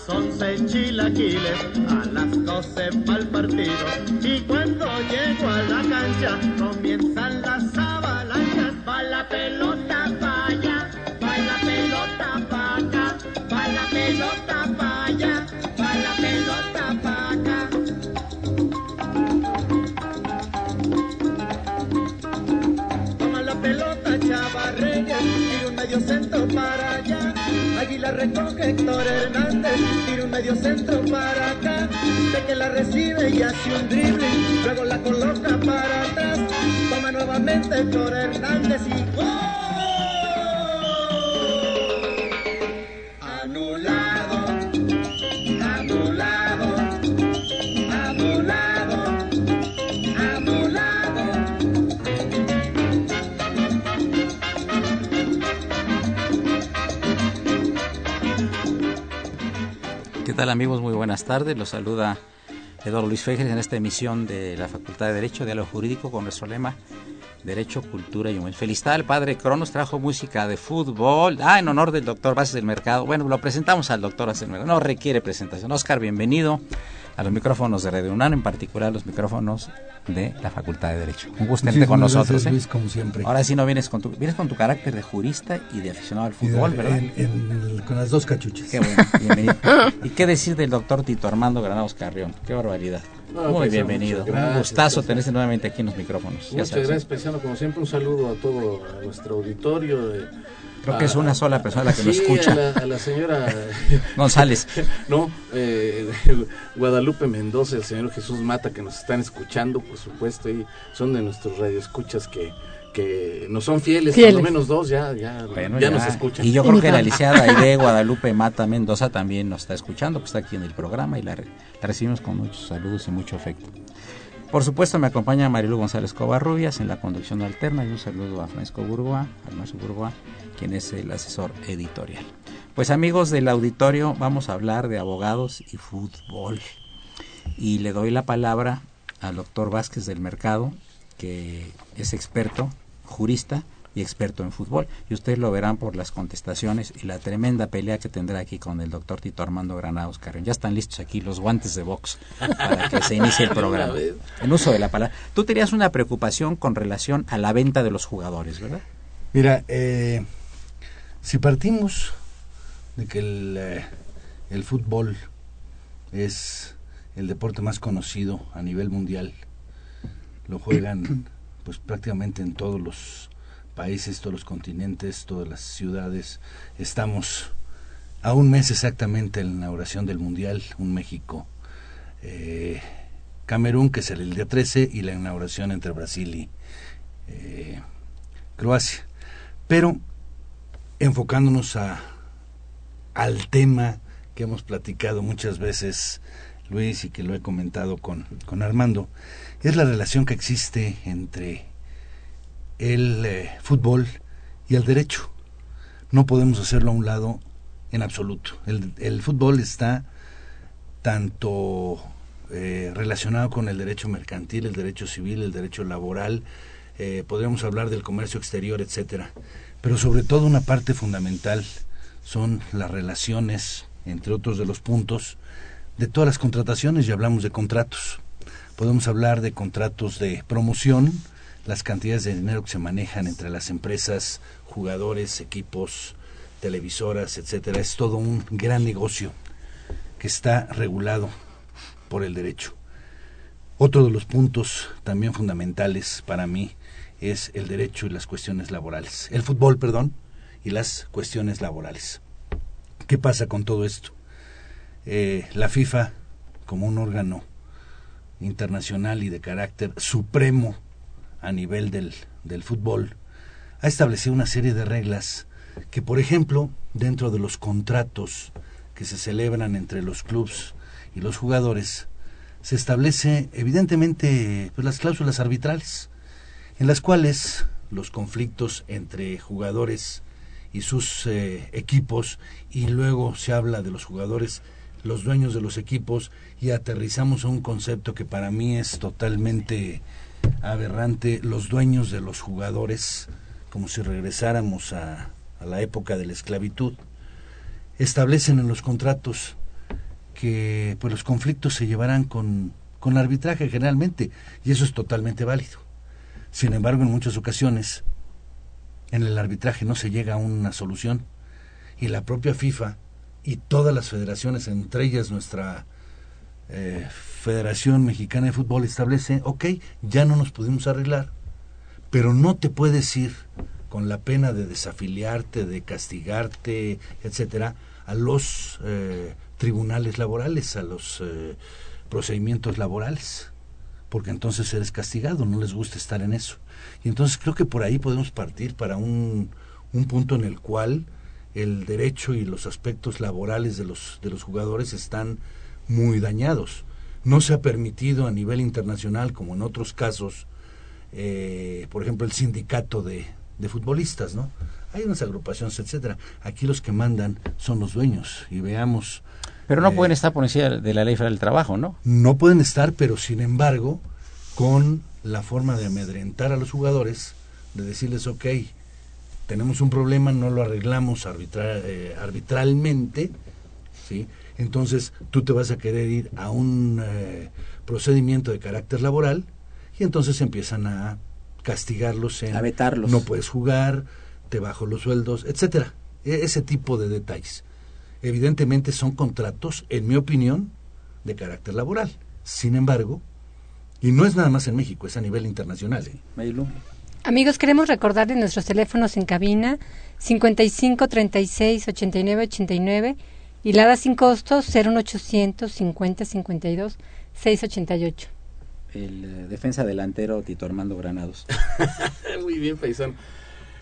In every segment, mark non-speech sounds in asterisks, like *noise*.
las once chilaquiles, a las doce pa'l partido. Y cuando llego a la cancha, recoge Héctor Hernández, tira un medio centro para acá, de que la recibe y hace un drible, luego la coloca para atrás, toma nuevamente Héctor Hernández y ¡gol! Amigos? Muy buenas tardes. Los saluda Eduardo Luis Fejer en esta emisión de la Facultad de Derecho, Diálogo Jurídico con nuestro lema Derecho, Cultura y Humanidad. Felicidad al padre Cronos, trajo música de fútbol. Ah, en honor del doctor Bases del Mercado. Bueno, lo presentamos al doctor Bases del Mercado. No requiere presentación. Oscar, bienvenido a los micrófonos de Radio UNAM, en particular los micrófonos de la Facultad de Derecho. Un gusto tenerte con nosotros. ¿eh? Luis, como siempre. Ahora sí no vienes con tu vienes con tu carácter de jurista y de aficionado al fútbol, ¿verdad? con las dos cachuchas. Qué bueno, bienvenido. ¿Y qué decir del doctor Tito Armando Granados Carrión? Qué barbaridad. Muy pues, bienvenido. un gustazo tenerte nuevamente aquí en los micrófonos. Muchas gracias, Pesano. Como siempre, un saludo a todo nuestro auditorio. De, Creo que es una sola persona la que lo escucha. A la, señora *laughs* González. *laughs* no, eh, Guadalupe Mendoza, el señor Jesús Mata, que nos están escuchando, por supuesto, y son de nuestros radioescuchas que que no son fieles, por lo menos dos ya, ya, ya, nos escuchan. Y yo creo que la licenciada Aide *laughs* Guadalupe Mata Mendoza también nos está escuchando, pues está aquí en el programa y la, la recibimos con muchos saludos y mucho afecto. Por supuesto me acompaña Marilu González Covarrubias en la conducción alterna y un saludo a Francisco Burgoa, al maestro Burgoa, quien es el asesor editorial. Pues amigos del auditorio, vamos a hablar de abogados y fútbol. Y le doy la palabra al doctor Vázquez del Mercado, que es experto, jurista y experto en fútbol. Y ustedes lo verán por las contestaciones y la tremenda pelea que tendrá aquí con el doctor Tito Armando Granados Carrión. Ya están listos aquí los guantes de box para que se inicie el *laughs* programa. En uso de la palabra. Tú tenías una preocupación con relación a la venta de los jugadores, ¿verdad? Mira, eh, si partimos de que el, eh, el fútbol es el deporte más conocido a nivel mundial, lo juegan *clears throat* pues prácticamente en todos los países, todos los continentes, todas las ciudades. Estamos a un mes exactamente de la inauguración del Mundial, un México. Eh, Camerún, que es el día 13, y la inauguración entre Brasil y eh, Croacia. Pero enfocándonos a, al tema que hemos platicado muchas veces, Luis, y que lo he comentado con, con Armando, es la relación que existe entre el eh, fútbol y el derecho. No podemos hacerlo a un lado en absoluto. El, fútbol está tanto eh, relacionado con el derecho mercantil, el derecho civil, el derecho laboral, eh, podríamos hablar del comercio exterior, etcétera. Pero sobre todo una parte fundamental son las relaciones, entre otros de los puntos, de todas las contrataciones, y hablamos de contratos. Podemos hablar de contratos de promoción, las cantidades de dinero que se manejan entre las empresas, jugadores, equipos, televisoras, etcétera, es todo un gran negocio que está regulado por el derecho. Otro de los puntos también fundamentales para mí es el derecho y las cuestiones laborales. El fútbol, perdón, y las cuestiones laborales. ¿Qué pasa con todo esto? Eh, la FIFA, como un órgano internacional y de carácter supremo a nivel del, del fútbol, ha establecido una serie de reglas que, por ejemplo, dentro de los contratos que se celebran entre los clubes y los jugadores, se establece evidentemente pues, las cláusulas arbitrales, en las cuales los conflictos entre jugadores y sus eh, equipos, y luego se habla de los jugadores, los dueños de los equipos, y aterrizamos a un concepto que para mí es totalmente aberrante, los dueños de los jugadores, como si regresáramos a, la época de la esclavitud, establecen en los contratos que pues los conflictos se llevarán con, con arbitraje generalmente y eso es totalmente válido. Sin embargo, en muchas ocasiones en el arbitraje no se llega a una solución. Y la propia FIFA y todas las federaciones, entre ellas nuestra eh, Federación Mexicana de Fútbol, establece, ok, ya no nos pudimos arreglar, pero no te puedes ir con la pena de desafiliarte, de castigarte, etcétera, a los eh, tribunales laborales, a los eh, procedimientos laborales, porque entonces eres castigado, no les gusta estar en eso. Y entonces creo que por ahí podemos partir para un, un punto en el cual el derecho y los aspectos laborales de los, de los jugadores están muy dañados. No se ha permitido a nivel internacional, como en otros casos, eh, por ejemplo, el sindicato de, de futbolistas, ¿no? Hay unas agrupaciones, etcétera. Aquí los que mandan son los dueños y veamos pero no pueden eh, estar por encima de la ley federal del trabajo, ¿no? No pueden estar, pero sin embargo, con la forma de amedrentar a los jugadores, de decirles, ok, tenemos un problema, no lo arreglamos eh, arbitralmente, ¿sí? Entonces tú te vas a querer ir a un eh, procedimiento de carácter laboral y entonces empiezan a castigarlos en... A vetarlos. No puedes jugar, te bajo los sueldos, etcétera. E-, ese tipo de detalles evidentemente son contratos, en mi opinión, de carácter laboral. Sin embargo, y no es nada más en México, es a nivel internacional. Amigos, queremos recordarles nuestros teléfonos en cabina 55 36 89 89 y la da sin costo 01800 50 52 688. El eh, defensa delantero Tito Armando Granados. *laughs* Muy bien, paisano.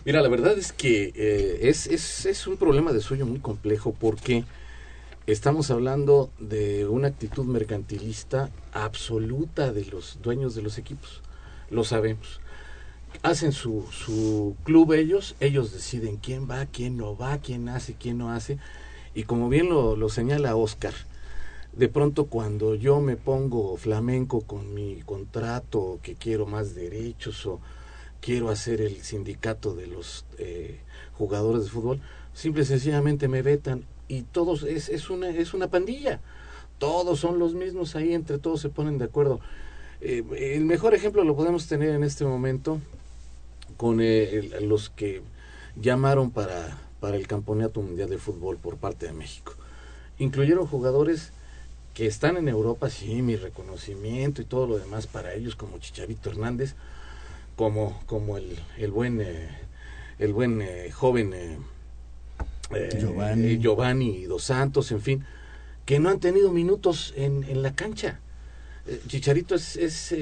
Mira, la verdad es que eh, es, es, es, un problema de sueño muy complejo porque estamos hablando de una actitud mercantilista absoluta de los dueños de los equipos. Lo sabemos. Hacen su, su club ellos, ellos deciden quién va, quién no va, quién hace, quién no hace. Y como bien lo, lo señala Oscar, de pronto cuando yo me pongo flamenco con mi contrato, que quiero más derechos o quiero hacer el sindicato de los eh, jugadores de fútbol, simple y sencillamente me vetan y todos es, es, una, es una pandilla, todos son los mismos ahí, entre todos se ponen de acuerdo. Eh, el mejor ejemplo lo podemos tener en este momento con eh, los que llamaron para, para el Campeonato Mundial de Fútbol por parte de México. Incluyeron jugadores que están en Europa, sí, mi reconocimiento y todo lo demás para ellos, como Chicharito Hernández, como, como el, el buen, eh, el buen eh, joven eh, Giovanni. Giovanni Dos Santos, en fin, que no han tenido minutos en, en la cancha. Chicharito es, es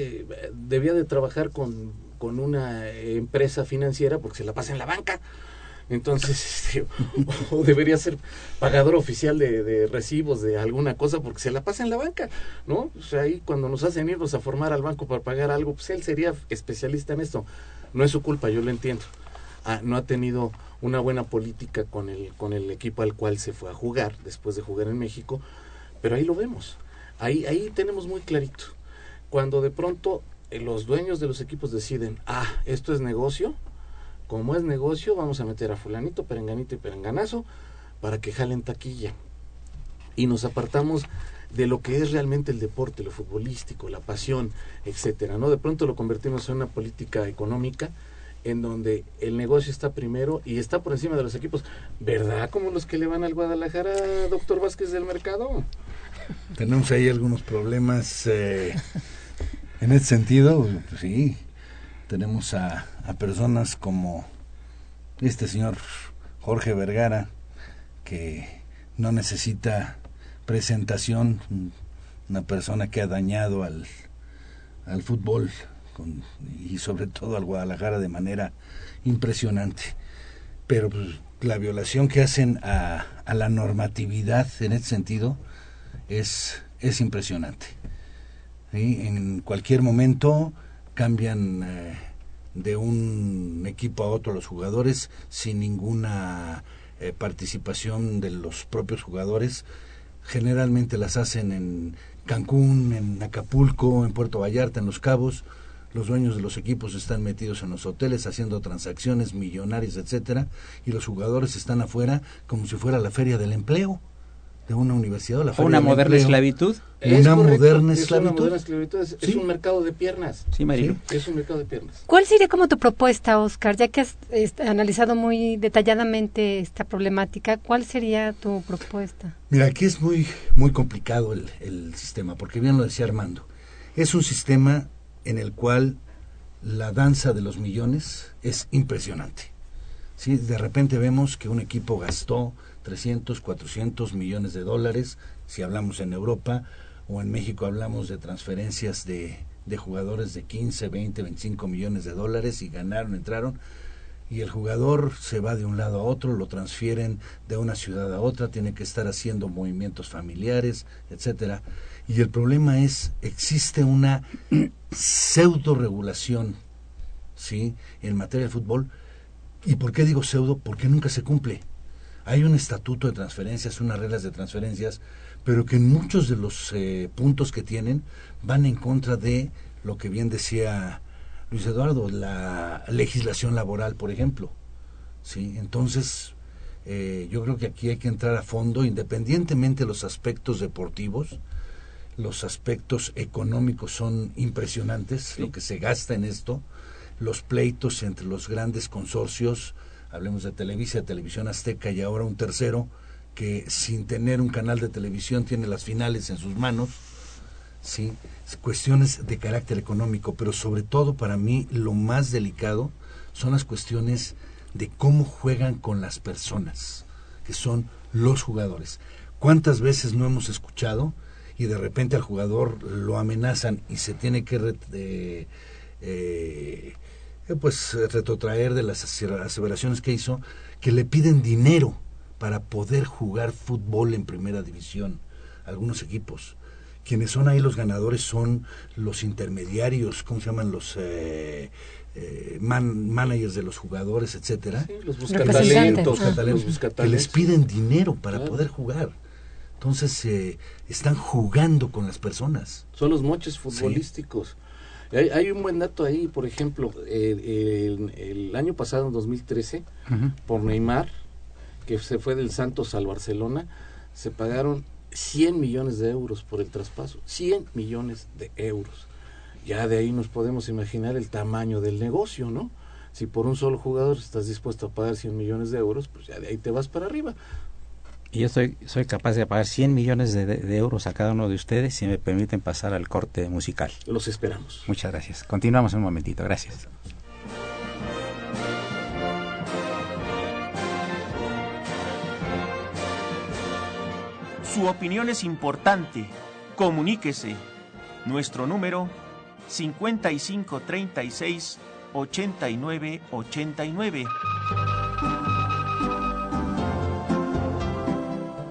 debía de trabajar con, con una empresa financiera porque se la pasa en la banca entonces, *laughs* este, o debería ser pagador oficial de, recibos de alguna cosa porque se la pasa en la banca, ¿no? O sea, ahí cuando nos hacen irnos a formar al banco para pagar algo, pues él sería especialista en esto. No es su culpa, yo lo entiendo. Ah, no ha tenido una buena política con el, con el equipo al cual se fue a jugar después de jugar en México, pero ahí lo vemos. Ahí, ahí tenemos muy clarito. Cuando de pronto eh, los dueños de los equipos deciden, ah, esto es negocio, como es negocio, vamos a meter a fulanito, perenganito y perenganazo para que jalen taquilla. Y nos apartamos de lo que es realmente el deporte, lo futbolístico, la pasión, etcétera, ¿no? De pronto lo convertimos en una política económica en donde el negocio está primero y está por encima de los equipos, ¿verdad? Como los que le van al Guadalajara, doctor Vázquez del Mercado. Tenemos ahí algunos problemas eh, en ese sentido, pues sí. tenemos a, a personas como este señor Jorge Vergara, que no necesita presentación, una persona que ha dañado al, al fútbol y sobre todo al Guadalajara de manera impresionante. Pero pues, la violación que hacen a, la normatividad en ese sentido es, es impresionante. En cualquier momento cambian eh, de un equipo a otro los jugadores sin ninguna eh, participación de los propios jugadores. Generalmente las hacen en Cancún, en Acapulco, en Puerto Vallarta, en Los Cabos. Los dueños de los equipos están metidos en los hoteles haciendo transacciones millonarias, etcétera, y los jugadores están afuera como si fuera la feria del empleo de una universidad. La ¿Una moderna esclavitud? una moderna esclavitud. Es, un mercado de piernas. Sí, María. es un mercado de piernas. ¿Cuál sería como tu propuesta, Oscar? Ya que has analizado muy detalladamente esta problemática, ¿cuál sería tu propuesta? Mira, aquí es muy, muy complicado el, el sistema, porque bien lo decía Armando. Es un sistema en el cual la danza de los millones es impresionante. ¿Sí? De repente vemos que un equipo gastó 300, 400 millones de dólares, si hablamos en Europa, o en México hablamos de transferencias de, de jugadores de 15, 20, 25 millones de dólares y ganaron, entraron, y el jugador se va de un lado a otro, lo transfieren de una ciudad a otra, tiene que estar haciendo movimientos familiares, etcétera. Y el problema es, existe una pseudo regulación, ¿sí? En materia de fútbol. ¿Y por qué digo pseudo? Porque nunca se cumple. Hay un estatuto de transferencias, unas reglas de transferencias, pero que en muchos de los eh, puntos que tienen van en contra de lo que bien decía Luis Eduardo, la legislación laboral, por ejemplo. ¿sí? Entonces, eh, yo creo que aquí hay que entrar a fondo, independientemente de los aspectos deportivos, los aspectos económicos son impresionantes, lo que se gasta en esto, los pleitos entre los grandes consorcios, hablemos de Televisa, Televisión Azteca y ahora un tercero que sin tener un canal de televisión tiene las finales en sus manos, sí, cuestiones de carácter económico, pero sobre todo para mí lo más delicado son las cuestiones de cómo juegan con las personas, que son los jugadores. ¿Cuántas veces no hemos escuchado y de repente al jugador lo amenazan y se tiene que eh, eh, pues retrotraer de las aseveraciones que hizo, que le piden dinero para poder jugar fútbol en primera división, algunos equipos. Quienes son ahí los ganadores son los intermediarios, ¿cómo se llaman? Los eh, eh managers de los jugadores, etcétera. los buscatalentos, que les piden dinero para poder jugar. Entonces eh, están jugando con las personas. Son los moches futbolísticos. Hay, un buen dato ahí, por ejemplo, el, año pasado, en 2013, por Neymar, que se fue del Santos al Barcelona, se pagaron 100 millones de euros por el traspaso. 100 millones de euros. Ya de ahí nos podemos imaginar el tamaño del negocio, ¿no? Si por un solo jugador estás dispuesto a pagar 100 millones de euros, pues ya de ahí te vas para arriba. Y yo soy, soy capaz de pagar 100 millones de, euros a cada uno de ustedes si me permiten pasar al corte musical. Los esperamos. Muchas gracias. Continuamos un momentito. Gracias. Su opinión es importante. Comuníquese. Nuestro número 5536 8989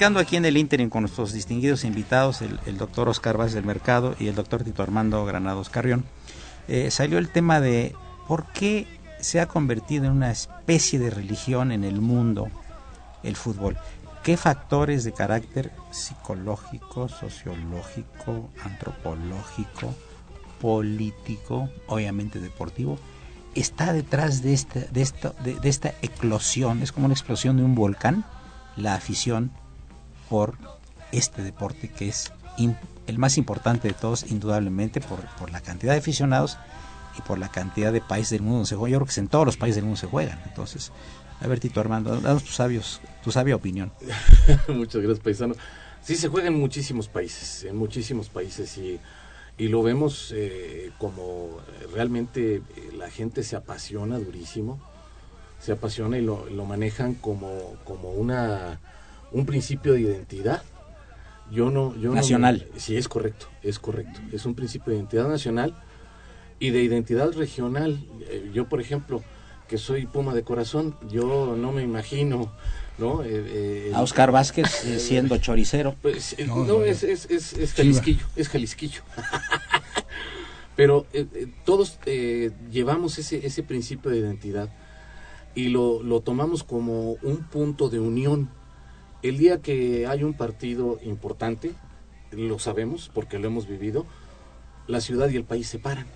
Platicando aquí en el Interim con nuestros distinguidos invitados, el, doctor Oscar Vázquez del Mercado y el doctor Tito Armando Granados Carrión, eh, salió el tema de por qué se ha convertido en una especie de religión en el mundo el fútbol. ¿Qué factores de carácter psicológico, sociológico, antropológico, político, obviamente deportivo, está detrás de esta, de, esta, de, de esta eclosión? Es como una explosión de un volcán, la afición por este deporte que es el más importante de todos, indudablemente, por, por, la cantidad de aficionados y por la cantidad de países del mundo donde se juega. Yo creo que en todos los países del mundo se juegan. Entonces, a ver, Tito Armando, danos tus sabios, tu sabia opinión. *laughs* Muchas gracias, paisano. Sí, se juega en muchísimos países, en muchísimos países y, y lo vemos eh, como realmente eh, la gente se apasiona durísimo, se apasiona y lo, lo manejan como, como una un principio de identidad. Yo no, yo nacional. No, sí, es correcto, es correcto. Es un principio de identidad nacional y de identidad regional. Eh, yo, por ejemplo, que soy Puma de corazón, yo no me imagino, ¿no? Eh, eh, a Oscar Vázquez eh, siendo choricero. Pues, no, no, es, es, es, es Jalisquillo, es Jalisquillo. *laughs* Pero todos llevamos ese, ese principio de identidad y lo, lo tomamos como un punto de unión. El día que hay un partido importante, lo sabemos porque lo hemos vivido, la ciudad y el país se paran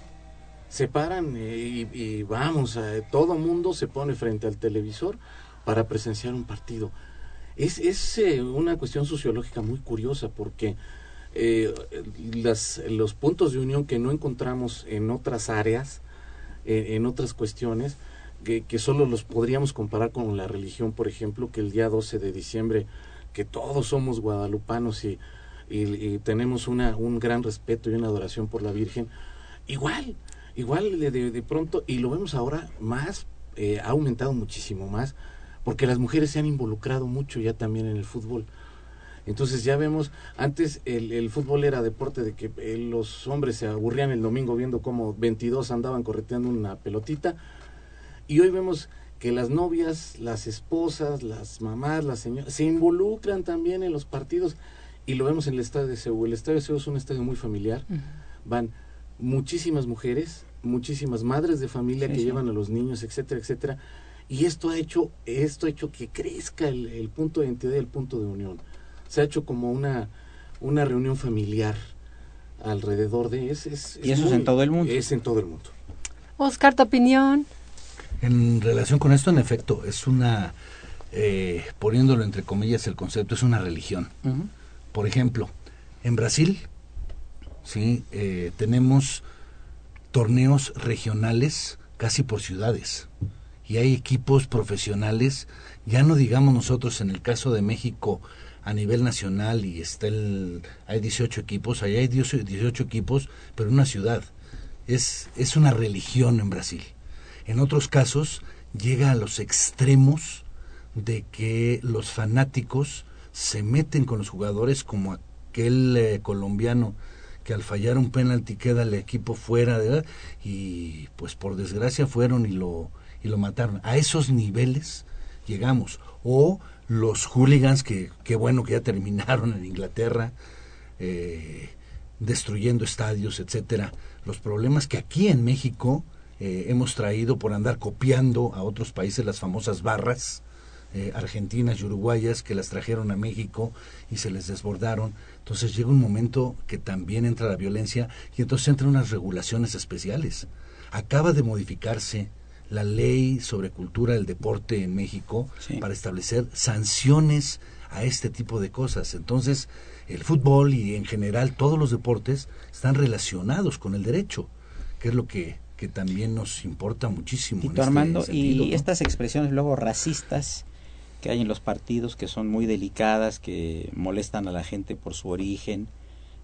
se paran y, y vamos, eh, todo mundo se pone frente al televisor para presenciar un partido. Es, es eh, una cuestión sociológica muy curiosa porque eh, las, los puntos de unión que no encontramos en otras áreas, en otras cuestiones, que, que, solo los podríamos comparar con la religión, por ejemplo, que el día 12 de diciembre, que todos somos guadalupanos y, tenemos una, un gran respeto y una adoración por la Virgen, igual, igual de, de, de, pronto, y lo vemos ahora más, eh, ha aumentado muchísimo más, porque las mujeres se han involucrado mucho ya también en el fútbol. Entonces ya vemos, antes el, el fútbol era deporte de que eh, los hombres se aburrían el domingo viendo cómo 22 andaban correteando una pelotita, y hoy vemos que las novias, las esposas, las mamás, las señoras, se involucran también en los partidos, y lo vemos en el estadio de Seúl. El estadio de Seúl es un estadio muy familiar, uh -huh. van muchísimas mujeres, muchísimas madres de familia sí, que sí. llevan a los niños, etcétera, etcétera. Y esto ha hecho, esto ha hecho que crezca el, el, punto de identidad y el punto de unión. Se ha hecho como una, una reunión familiar alrededor de es, es, y eso muy, es en todo el mundo. Es en todo el mundo. Oscar, tu opinión. En relación con esto, en efecto, es una, eh, poniéndolo entre comillas el concepto, es una religión. Uh -huh. Por ejemplo, en Brasil, sí, eh, tenemos torneos regionales casi por ciudades y hay equipos profesionales, ya no digamos nosotros en el caso de México a nivel nacional y está el, hay 18 equipos, allá hay 18 equipos, pero una ciudad. Es, es una religión en Brasil. En otros casos llega a los extremos de que los fanáticos se meten con los jugadores como aquel eh, colombiano que al fallar un penalti queda el equipo fuera de y pues por desgracia fueron y lo y lo mataron. A esos niveles llegamos. O los hooligans que qué bueno que ya terminaron en Inglaterra eh, destruyendo estadios, etcétera. Los problemas que aquí en México eh, hemos traído por andar copiando a otros países las famosas barras eh, argentinas y uruguayas que las trajeron a México y se les desbordaron. Entonces llega un momento que también entra la violencia y entonces entran unas regulaciones especiales. Acaba de modificarse la ley sobre cultura del deporte en México sí. para establecer sanciones a este tipo de cosas. Entonces, el fútbol y en general todos los deportes están relacionados con el derecho, que es lo que, que también nos importa muchísimo. Tito este Armando, sentido, y ¿no? estas expresiones luego racistas que hay en los partidos que son muy delicadas, que molestan a la gente por su origen,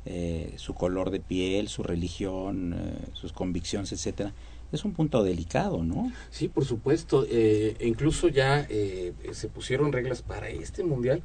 eh, su color de piel, su religión, eh, sus convicciones, etcétera. Es un punto delicado, ¿no? Sí, por supuesto. Eh, incluso ya se pusieron reglas para este mundial,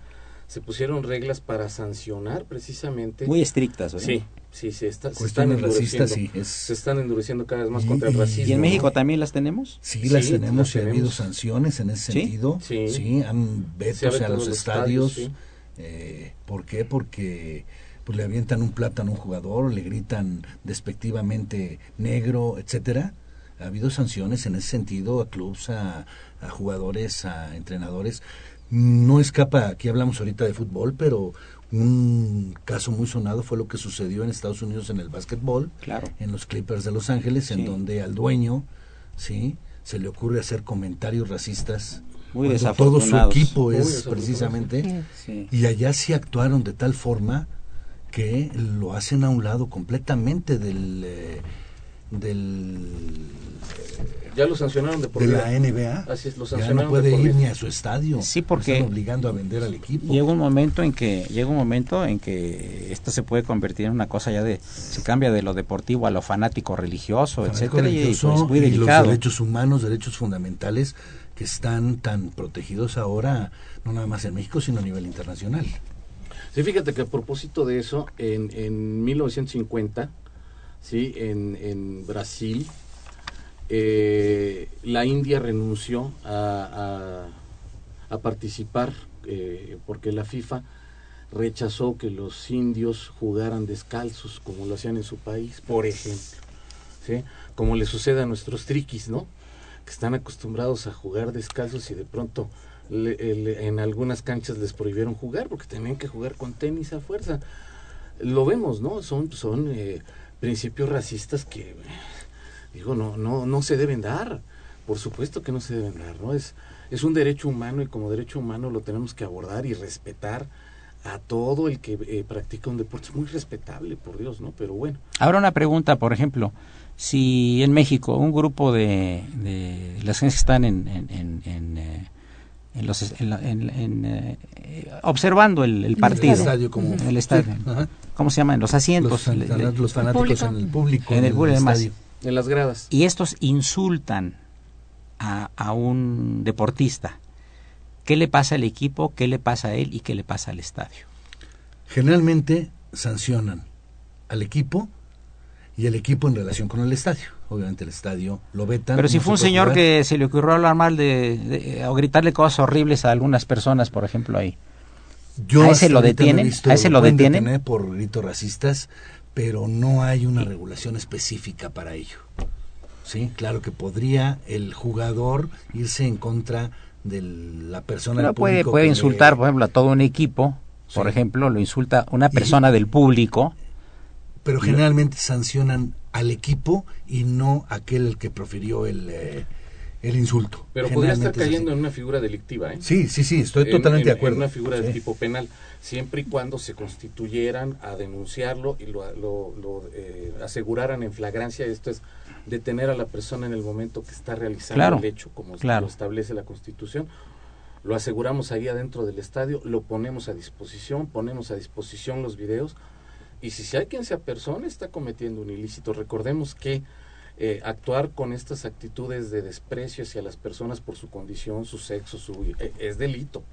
se pusieron reglas para sancionar precisamente. Muy estrictas, ¿verdad? Sí, sí, se, está, se están endureciendo. Sí, se están endureciendo cada vez más contra el racismo. ¿Y en México también las tenemos? Sí, las tenemos y ha habido sanciones en ese sentido. Sí, sí han vetos a los, estadios. eh, ¿Por qué? Porque pues le avientan un plátano a un jugador, le gritan despectivamente negro, etcétera. Ha habido sanciones en ese sentido a clubes, a, a jugadores, a entrenadores. No escapa, aquí hablamos ahorita de fútbol, pero un caso muy sonado fue lo que sucedió en Estados Unidos en el básquetbol, claro. en los Clippers de Los Ángeles, en donde al dueño, sí, se le ocurre hacer comentarios racistas. Muy todo su equipo es precisamente sí. y allá sí actuaron de tal forma que lo hacen a un lado completamente del eh, del ya lo sancionaron de por de la NBA. Así es, lo ya no puede ir ni a su estadio. Sí, porque están obligando a vender al equipo. Llega un momento en que llega un momento en que esto se puede convertir en una cosa ya de se cambia de lo deportivo a lo fanático religioso, fanático etcétera, religioso, y, pues, muy y los derechos humanos, derechos fundamentales que están tan protegidos ahora no nada más en México, sino a nivel internacional. Sí, fíjate que a propósito de eso, en, en 1950, sí, en, en Brasil, eh, la India renunció a, a, participar eh, porque la FIFA rechazó que los indios jugaran descalzos como lo hacían en su país, por ejemplo, ¿sí? como le sucede a nuestros triquis, ¿no? que están acostumbrados a jugar descalzos y de pronto le, en algunas canchas les prohibieron jugar porque tenían que jugar con tenis a fuerza. Lo vemos, ¿no? Son, son eh, principios racistas que digo, no, no, no se deben dar. Por supuesto que no se deben dar, ¿no? Es, es un derecho humano y como derecho humano lo tenemos que abordar y respetar a todo el que eh, practica un deporte. Es muy respetable, por Dios, ¿no? Pero bueno. Ahora una pregunta, por ejemplo, si en México un grupo de, de las que están en, en, en, en eh, en los en, en, en eh, observando el, el partido el estadio como en el estadio. Sí, cómo se llaman los asientos. Los, le, los fanáticos en el público en el, público estadio. En las gradas. Y estos insultan a, a un deportista. Qué le pasa al equipo qué le pasa a él y qué le pasa al estadio generalmente sancionan al equipo y el equipo en relación con el estadio. Obviamente el estadio lo vetan. Pero si no fue un se señor jugar. que se le ocurrió hablar mal de, de- o gritarle cosas horribles a algunas personas, por ejemplo, ahí. Yo ¿A ese lo detienen? ¿A ese lo detienen? por gritos racistas, pero no hay una regulación específica para ello. Sí, claro que podría el jugador irse en contra de la persona del puede, público puede le- insultar, por ejemplo, a todo un equipo. Por ejemplo, lo insulta una persona del público. Pero generalmente sancionan al equipo y no aquel el que profirió el, eh, el insulto. pero podría estar es cayendo en una figura delictiva ¿eh? Sí, sí, sí, estoy en- totalmente en- de acuerdo. En una figura de Sí. tipo penal, siempre y cuando se constituyeran a denunciarlo y lo, lo- lo, eh, aseguraran en flagrancia, esto es detener a la persona en el momento que está realizando Claro, el hecho, como claro. lo establece la Constitución. Lo aseguramos ahí adentro del estadio, lo ponemos a disposición, ponemos a disposición los videos y si, si hay quien se apersona está cometiendo un ilícito. Recordemos que eh, actuar con estas actitudes de desprecio hacia las personas por su condición, su sexo, su eh, es delito,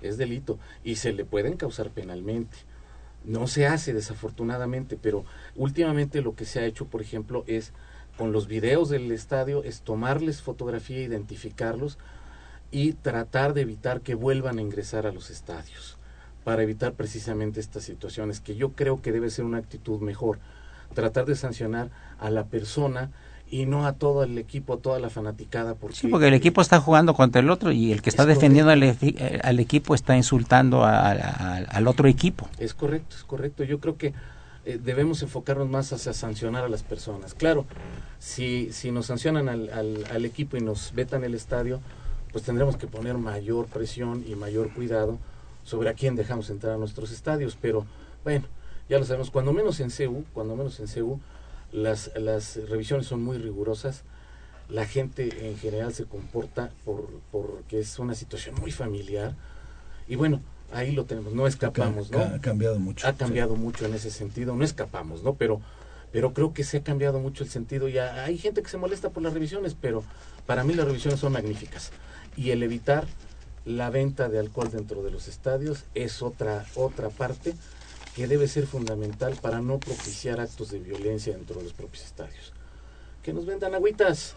es delito y se le pueden causar penalmente. No se hace desafortunadamente, pero últimamente lo que se ha hecho, por ejemplo, es con los videos del estadio es tomarles fotografía, identificarlos y tratar de evitar que vuelvan a ingresar a los estadios para evitar precisamente estas situaciones que yo creo que debe ser una actitud mejor tratar de sancionar a la persona y no a todo el equipo, a toda la fanaticada porque, Sí, porque el equipo está jugando contra el otro y el que está Es defendiendo al, eh, al equipo está insultando a- a- al otro equipo. Es correcto, es correcto. Yo creo que eh, debemos enfocarnos más hacia sancionar a las personas. Claro, si, si nos sancionan al, al, al equipo y nos vetan el estadio, pues tendremos que poner mayor presión y mayor cuidado sobre a quién dejamos entrar a nuestros estadios. Pero bueno, ya lo sabemos, cuando menos en CEU, cuando menos en CEU, las, las revisiones son muy rigurosas. la gente en general se comporta por porque es una situación muy familiar y bueno ahí lo tenemos no escapamos no ha cambiado mucho ha cambiado mucho en ese sentido no escapamos no pero pero creo que se ha cambiado mucho el sentido y hay gente que se molesta por las revisiones pero para mí las revisiones son magníficas y el evitar la venta de alcohol dentro de los estadios es otra otra parte que debe ser fundamental para no propiciar actos de violencia dentro de los propios estadios que nos vendan agüitas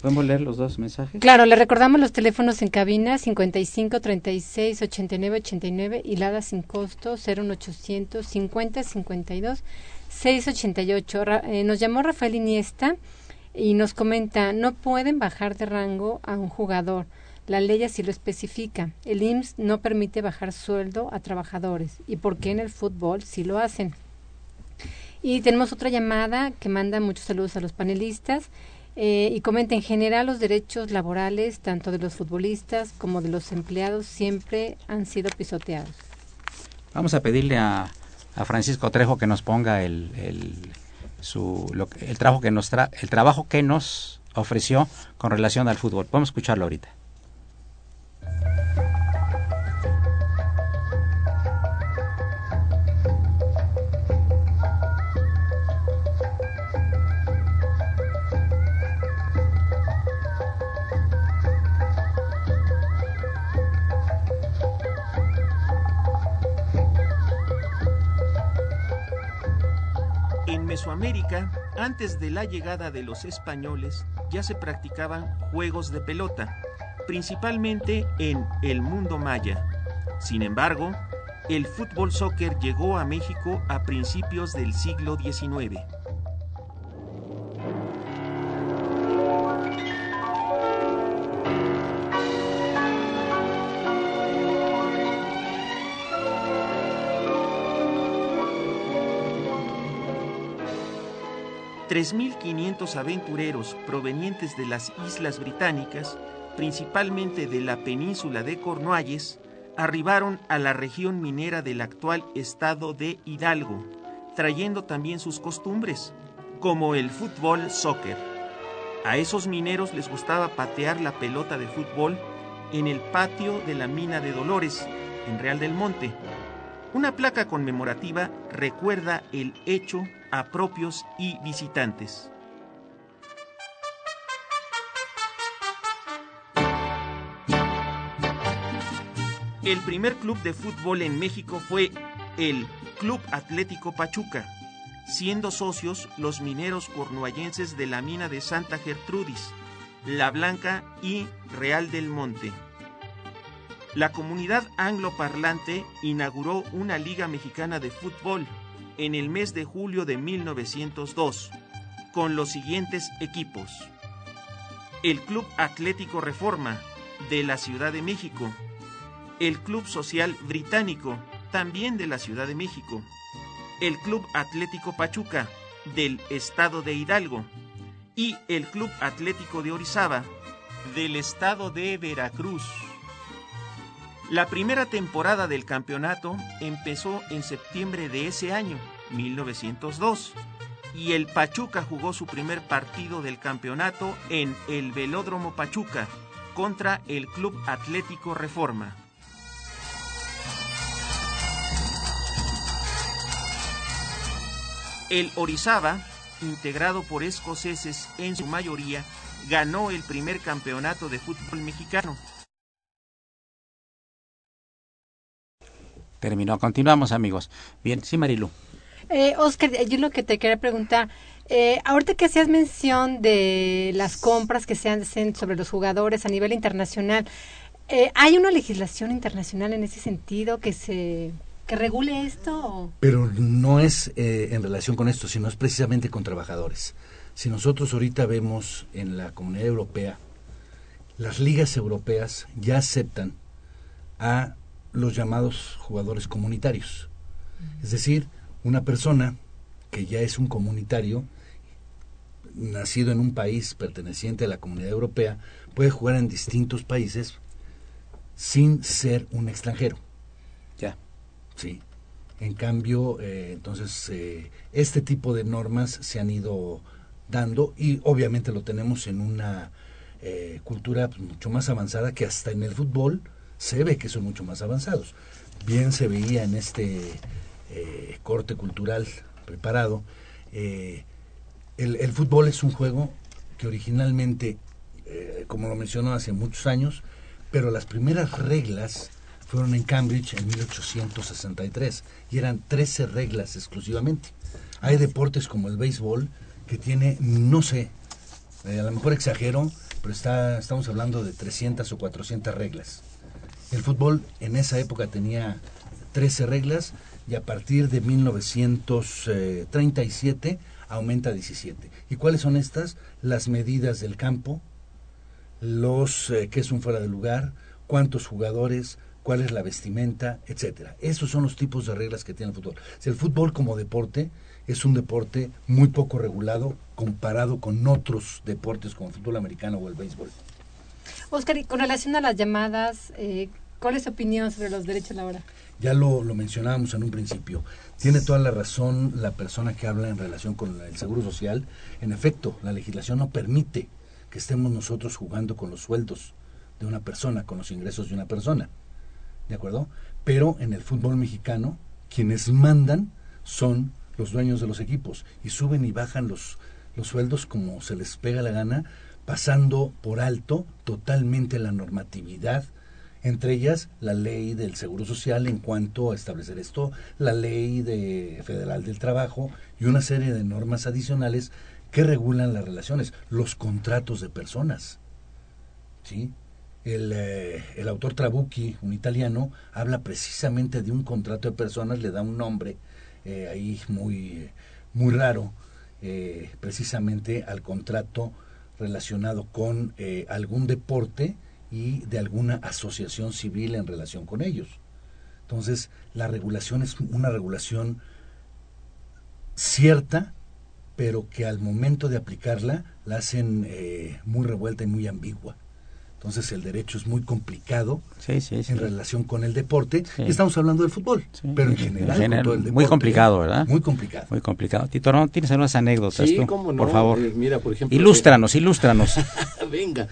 ¿Podemos leer los dos mensajes? Claro, le recordamos los teléfonos en cabina 55 36 89 89 y Lada sin costo 01800 50 52 688. Eh, nos llamó Rafael Iniesta y nos comenta, no pueden bajar de rango a un jugador. La ley así lo especifica. El IMSS no permite bajar sueldo a trabajadores. ¿Y por qué en el fútbol sí lo hacen? Y tenemos otra llamada que manda muchos saludos a los panelistas eh, y comenta en general los derechos laborales tanto de los futbolistas como de los empleados siempre han sido pisoteados. Vamos a pedirle a, a Francisco Trejo que nos ponga el, el, su, lo, el, trabajo que nos tra, el trabajo que nos ofreció con relación al fútbol. Vamos a escucharlo ahorita. Mesoamérica, antes de la llegada de los españoles, ya se practicaban juegos de pelota, principalmente en el mundo maya. Sin embargo, el fútbol soccer llegó a México a principios del siglo XIX. ...3.500 aventureros provenientes de las Islas Británicas, principalmente de la península de Cornualles, arribaron a la región minera del actual estado de Hidalgo, trayendo también sus costumbres, como el fútbol soccer. A esos mineros les gustaba patear la pelota de fútbol en el patio de la mina de Dolores, en Real del Monte. Una placa conmemorativa recuerda el hecho a propios y visitantes. El primer club de fútbol en México fue el Club Atlético Pachuca, siendo socios los mineros cornuallenses de la mina de Santa Gertrudis, La Blanca y Real del Monte. La comunidad angloparlante inauguró una Liga Mexicana de Fútbol en el mes de julio de 1902, con los siguientes equipos. El Club Atlético Reforma, de la Ciudad de México. El Club Social Británico, también de la Ciudad de México. El Club Atlético Pachuca, del Estado de Hidalgo. Y el Club Atlético de Orizaba, del Estado de Veracruz. La primera temporada del campeonato empezó en septiembre de ese año, 1902, y el Pachuca jugó su primer partido del campeonato en el Velódromo Pachuca contra el Club Atlético Reforma. El Orizaba, integrado por escoceses en su mayoría, ganó el primer campeonato de fútbol mexicano. Terminó. Continuamos, amigos. Bien, sí, Marilu. Eh, Oscar, yo lo que te quería preguntar, eh, ahorita que hacías mención de las compras que se hacen sobre los jugadores a nivel internacional, eh, ¿hay una legislación internacional en ese sentido que se que regule esto? Pero no es eh, en relación con esto, sino es precisamente con trabajadores. Si nosotros ahorita vemos en la comunidad europea, las ligas europeas ya aceptan a los llamados jugadores comunitarios. Es decir, una persona que ya es un comunitario, nacido en un país perteneciente a la comunidad europea, puede jugar en distintos países sin ser un extranjero. Sí. En cambio, eh, entonces, eh, este tipo de normas se han ido dando y obviamente lo tenemos en una eh, cultura pues, mucho más avanzada que hasta en el fútbol se ve que son mucho más avanzados. Bien se veía en este eh, corte cultural preparado. El, fútbol es un juego que originalmente, como lo mencionó hace muchos años, pero las primeras reglas fueron en Cambridge en 1863 y eran 13 reglas exclusivamente. Hay deportes como el béisbol que tiene, no sé, a lo mejor exagero, pero está, estamos hablando de 300 o 400 reglas. El fútbol en esa época tenía 13 reglas y a partir de 1937 aumenta a 17. ¿Y cuáles son estas? Las medidas del campo, los eh, que es un fuera de lugar, cuántos jugadores, cuál es la vestimenta, etcétera. Esos son los tipos de reglas que tiene el fútbol. Si el fútbol como deporte es un deporte muy poco regulado comparado con otros deportes como el fútbol americano o el béisbol. Oscar, y con relación a las llamadas, eh, ¿cuál es su opinión sobre los derechos laborales? Ya lo, lo mencionábamos en un principio. Tiene toda la razón la persona que habla en relación con el seguro social. En efecto, la legislación no permite que estemos nosotros jugando con los sueldos de una persona, con los ingresos de una persona. ¿De acuerdo? Pero en el fútbol mexicano, quienes mandan son los dueños de los equipos y suben y bajan los, los sueldos como se les pega la gana, pasando por alto totalmente la normatividad, entre ellas la ley del Seguro Social en cuanto a establecer esto, la ley de federal del trabajo y una serie de normas adicionales que regulan las relaciones, los contratos de personas. ¿Sí? El, eh, el autor Trabucchi, un italiano, habla precisamente de un contrato de personas, le da un nombre eh, ahí muy, muy raro, eh, precisamente al contrato relacionado con algún deporte y de alguna asociación civil en relación con ellos. Entonces, la regulación es una regulación cierta, pero que al momento de aplicarla la hacen muy revuelta y muy ambigua. Entonces el derecho es muy complicado en relación con el deporte. Estamos hablando del fútbol, pero en general, muy complicado, ¿verdad? Muy complicado. Muy complicado. Tito, ¿no? ¿tienes algunas anécdotas sí, tú? Cómo no. Por favor. Eh, mira, por ejemplo, ilústranos, ilústranos. *laughs* Venga.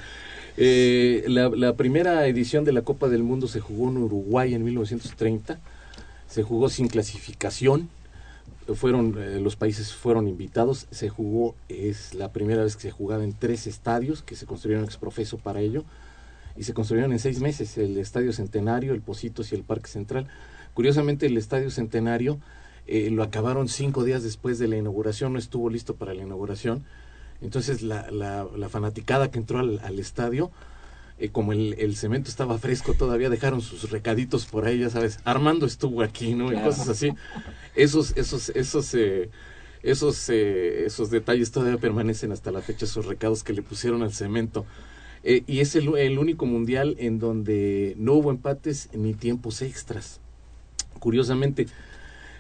Eh, la, la, primera edición de la Copa del Mundo se jugó en Uruguay en 1930. Se jugó sin clasificación. Fueron eh, los países fueron invitados. Se jugó es la primera vez que se jugaba en tres estadios que se construyeron ex profeso para ello y se construyeron en seis meses el Estadio Centenario, el Positos y el Parque Central. Curiosamente el Estadio Centenario eh, lo acabaron cinco días después de la inauguración, no estuvo listo para la inauguración. Entonces la, la, fanaticada que entró al estadio, eh, como el, el, cemento estaba fresco todavía, dejaron sus recaditos por ahí, ya sabes, Armando estuvo aquí, ¿no? Y cosas así. Esos, esos, esos, eh, esos, eh, esos detalles todavía permanecen hasta la fecha, esos recados que le pusieron al cemento. Eh, y es el, el, único mundial en donde no hubo empates ni tiempos extras. Curiosamente,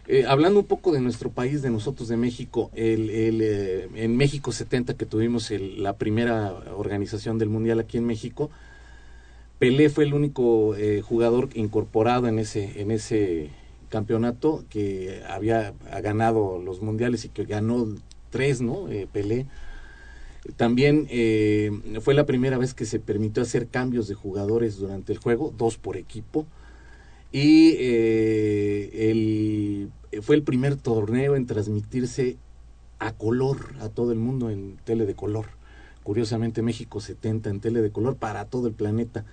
eh, hablando un poco de nuestro país, de nosotros, de México, el, el, eh, en México 70 que tuvimos la primera organización del mundial aquí en México, Pelé fue el único jugador incorporado en ese, en ese campeonato que había ganado los mundiales y que ganó tres, ¿no? Pelé. También eh, fue la primera vez que se permitió hacer cambios de jugadores durante el juego, dos por equipo. Y eh, el, fue el primer torneo en transmitirse a color a todo el mundo en tele de color. Curiosamente México 70 en tele de color para todo el planeta.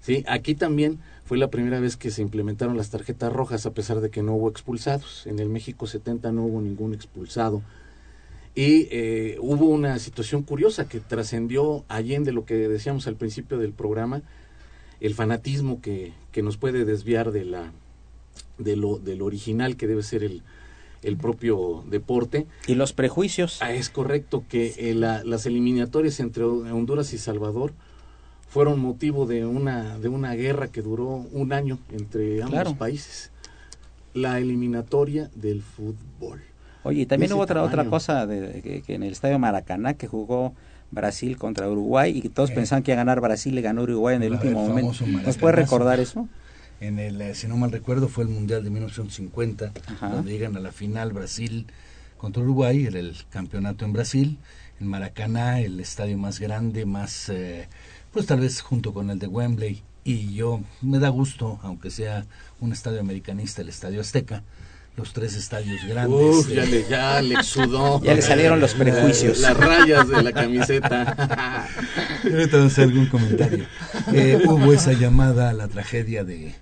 ¿Sí? Aquí también fue la primera vez que se implementaron las tarjetas rojas a pesar de que no hubo expulsados. En el México 70 no hubo ningún expulsado. Y eh, hubo una situación curiosa que trascendió allende lo que decíamos al principio del programa, el fanatismo que, que nos puede desviar de, la, de, lo, de lo original que debe ser el, el propio deporte. Y los prejuicios. Ah, es correcto que eh, la, las eliminatorias entre Honduras y Salvador fueron motivo de una, de una guerra que duró un año entre ambos claro. países. La eliminatoria del fútbol. Oye, y también hubo otra tamaño. otra cosa de, que, que, en el estadio Maracaná que jugó Brasil contra Uruguay y todos eh. pensaban que iba a ganar Brasil y ganó Uruguay en el último momento. ¿Nos puede recordar eso? En el, eh, si no mal recuerdo, fue el Mundial de 1950, Ajá. donde llegan a la final Brasil contra Uruguay, era el campeonato en Brasil, en Maracaná, el estadio más grande, más, eh, pues tal vez junto con el de Wembley. Y yo me da gusto, aunque sea un estadio americanista, el Estadio Azteca, los tres estadios grandes. Uf, ya, le, ya le exudó. *laughs* ya le salieron los prejuicios. Las rayas de la *laughs* camiseta. Ahorita vamos a hacer algún comentario. Eh, hubo esa llamada a la tragedia de,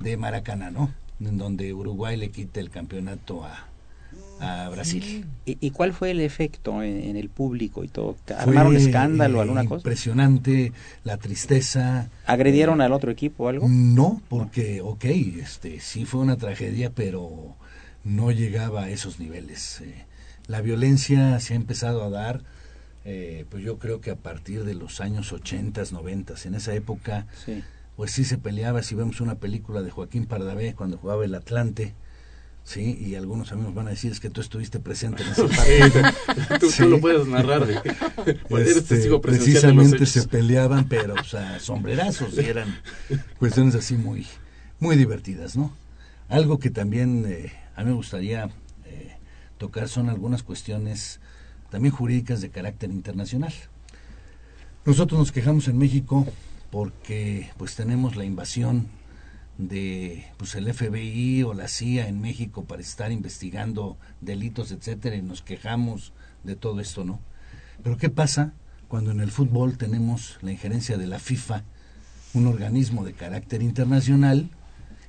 de Maracaná, ¿no? En donde Uruguay le quita el campeonato a, a Brasil. ¿Y, ¿Y, cuál fue el efecto en, en el público y todo? ¿Armaron fue, escándalo, alguna cosa? Impresionante, la tristeza. ¿Agredieron eh, al otro equipo o algo? No, porque, ok, este, sí fue una tragedia, pero no llegaba a esos niveles. Eh, la violencia se ha empezado a dar, eh, pues yo creo que a partir de los años 80, 90, en esa época, sí. pues sí se peleaba, si vemos una película de Joaquín Pardavé cuando jugaba el Atlante, Sí, y algunos amigos van a decir es que tú estuviste presente en ese *laughs* partido. tú, sí. tú, lo puedes narrar. De, este, precisamente se peleaban, pero o sea, sombrerazos y eran cuestiones así muy, muy divertidas, ¿no? Algo que también eh, a mí me gustaría eh, tocar son algunas cuestiones también jurídicas de carácter internacional. Nosotros nos quejamos en México porque pues tenemos la invasión de pues el FBI o la CIA en México para estar investigando delitos, etcétera, y nos quejamos de todo esto, ¿no? Pero ¿qué pasa cuando en el fútbol tenemos la injerencia de la FIFA, un organismo de carácter internacional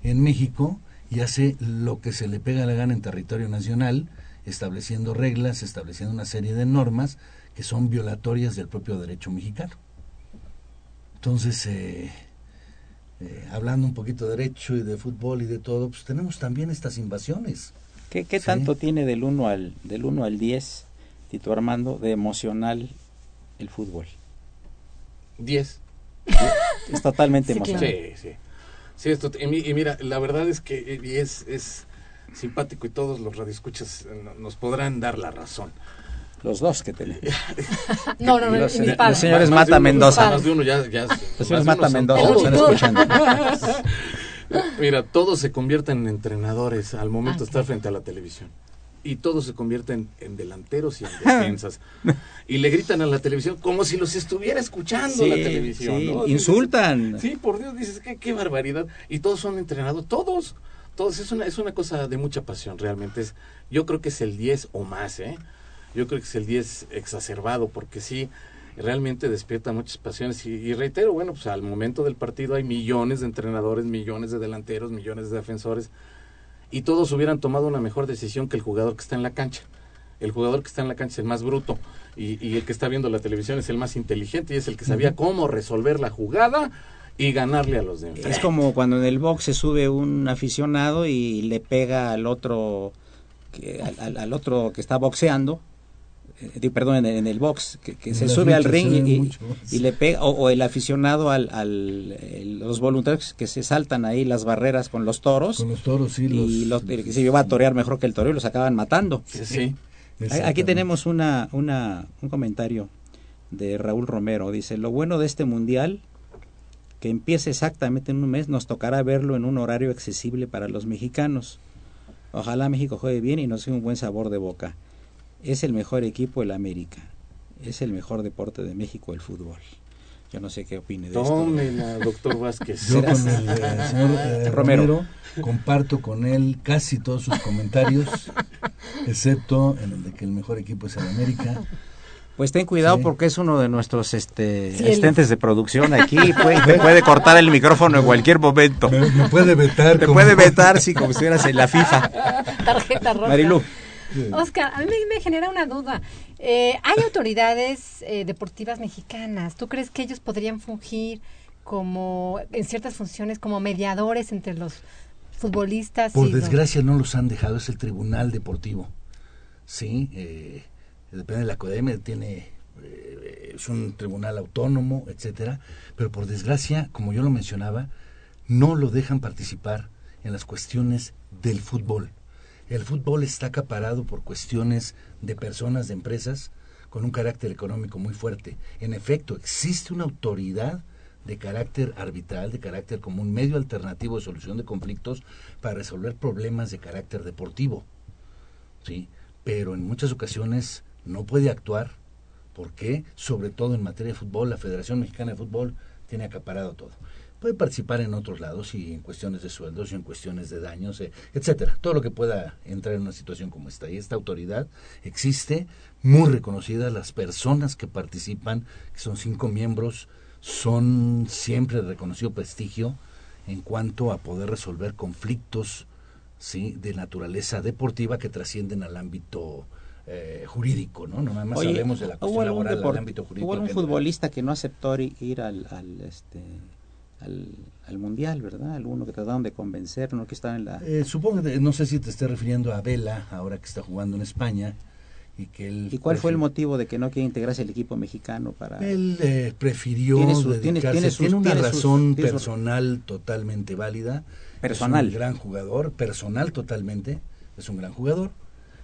en México y hace lo que se le pega la gana en territorio nacional, estableciendo reglas, estableciendo una serie de normas que son violatorias del propio derecho mexicano. Entonces, eh, eh, hablando un poquito de derecho y de fútbol y de todo, pues tenemos también estas invasiones. ¿Qué, qué ¿sí? tanto tiene del 1 al, del 1 al 10, Tito Armando, de emocional el fútbol? 10. es totalmente sí, emocional. Sí, sí. Sí esto, y, y, mira, la verdad es que y es, es simpático y todos los radioescuchas nos podrán dar la razón. Los dos que tenemos. *laughs* no, no, no, los, mi los señores Mata uno, Mendoza. Más de uno ya, ya los señores Mata Mendoza están escuchando. *laughs* Mira, todos se convierten en entrenadores al momento de estar frente a la televisión. Y todos se convierten en delanteros y en *laughs* defensas. y le gritan a la televisión como si los estuviera escuchando sí, la televisión. Sí, ¿no? Insultan. Dices, sí, por Dios, dices, qué, qué barbaridad. Y todos son entrenados, todos. Todos, es una, es una cosa de mucha pasión, realmente. Es, yo creo que es el 10 o más, ¿eh? Yo creo que es el 10 exacerbado, porque sí, realmente despierta muchas pasiones. Y, y, reitero, bueno, pues al momento del partido hay millones de entrenadores, millones de delanteros, millones de defensores, y todos hubieran tomado una mejor decisión que el jugador que está en la cancha. El jugador que está en la cancha es el más bruto y, y el que está viendo la televisión es el más inteligente y es el que sabía cómo resolver la jugada y ganarle a los demás. Es como cuando en el box se sube un aficionado y le pega al otro que, al, al, otro que está boxeando eh, perdón, en el, en el box, que, que se sube al ring y, y, le pega, o, o el aficionado al, al el, los voluntarios que se saltan ahí las barreras con los toros. Con los toros, sí. Y los, los que se iba a torear mejor que el toro y los acaban matando. Sí, sí. Aquí tenemos una, una, un comentario de Raúl Romero. Dice, lo bueno de este mundial, que empiece exactamente en un mes, nos tocará verlo en un horario accesible para los mexicanos. Ojalá México juegue bien y nos dé un buen sabor de boca. Es el mejor equipo el América. Es el mejor deporte de México el fútbol. Yo no sé qué opine de Tómela, esto. doctor Vázquez. Yo con el eh, señor eh, Romero. Romero comparto con él casi todos sus comentarios, excepto en el de que el mejor equipo es el América. Pues ten cuidado sí. porque es uno de nuestros este, sí, asistentes de producción aquí. *laughs* Puede, te puede cortar el micrófono en cualquier momento. Me, me puede vetar. Te como... puede vetar, sí, como si estuvieras en la FIFA. Tarjeta roja. Marilu. Oscar, a mí me genera una duda. Eh, hay autoridades eh, deportivas mexicanas. ¿Tú crees que ellos podrían fungir como en ciertas funciones como mediadores entre los futbolistas? Por y desgracia los... no los han dejado. Es el Tribunal Deportivo. Sí, eh, depende de la academia, tiene eh, es un tribunal autónomo, etcétera. Pero por desgracia, como yo lo mencionaba, no lo dejan participar en las cuestiones del fútbol el fútbol está acaparado por cuestiones de personas, de empresas, con un carácter económico muy fuerte. En efecto, existe una autoridad de carácter arbitral, de carácter como un medio alternativo de solución de conflictos para resolver problemas de carácter deportivo. ¿sí? Pero en muchas ocasiones no puede actuar ¿Por qué? Sobre todo en materia de fútbol, la Federación Mexicana de Fútbol tiene acaparado todo. Puede participar en otros lados y en cuestiones de sueldos y en cuestiones de daños, eh, etcétera. Todo lo que pueda entrar en una situación como esta. Y esta autoridad existe, muy reconocida. Las personas que participan, que son cinco miembros, son siempre de reconocido prestigio en cuanto a poder resolver conflictos ¿sí? de naturaleza deportiva que trascienden al ámbito eh, jurídico, ¿no? No nada más hablemos de la cuestión laboral al ámbito jurídico. Hubo un futbolista que no aceptó ir al, al este al, mundial, ¿verdad? Alguno que trataron de convencer, ¿no? Que estaba en la... Eh, supongo que, no sé si te esté refiriendo a Vela, ahora que está jugando en España, y que él... ¿Y cuál fue el motivo de que no quiere integrarse al equipo mexicano para...? Él eh, prefirió dedicarse, tiene, una razón personal totalmente válida. Personal. Es un gran jugador, personal totalmente, es un gran jugador,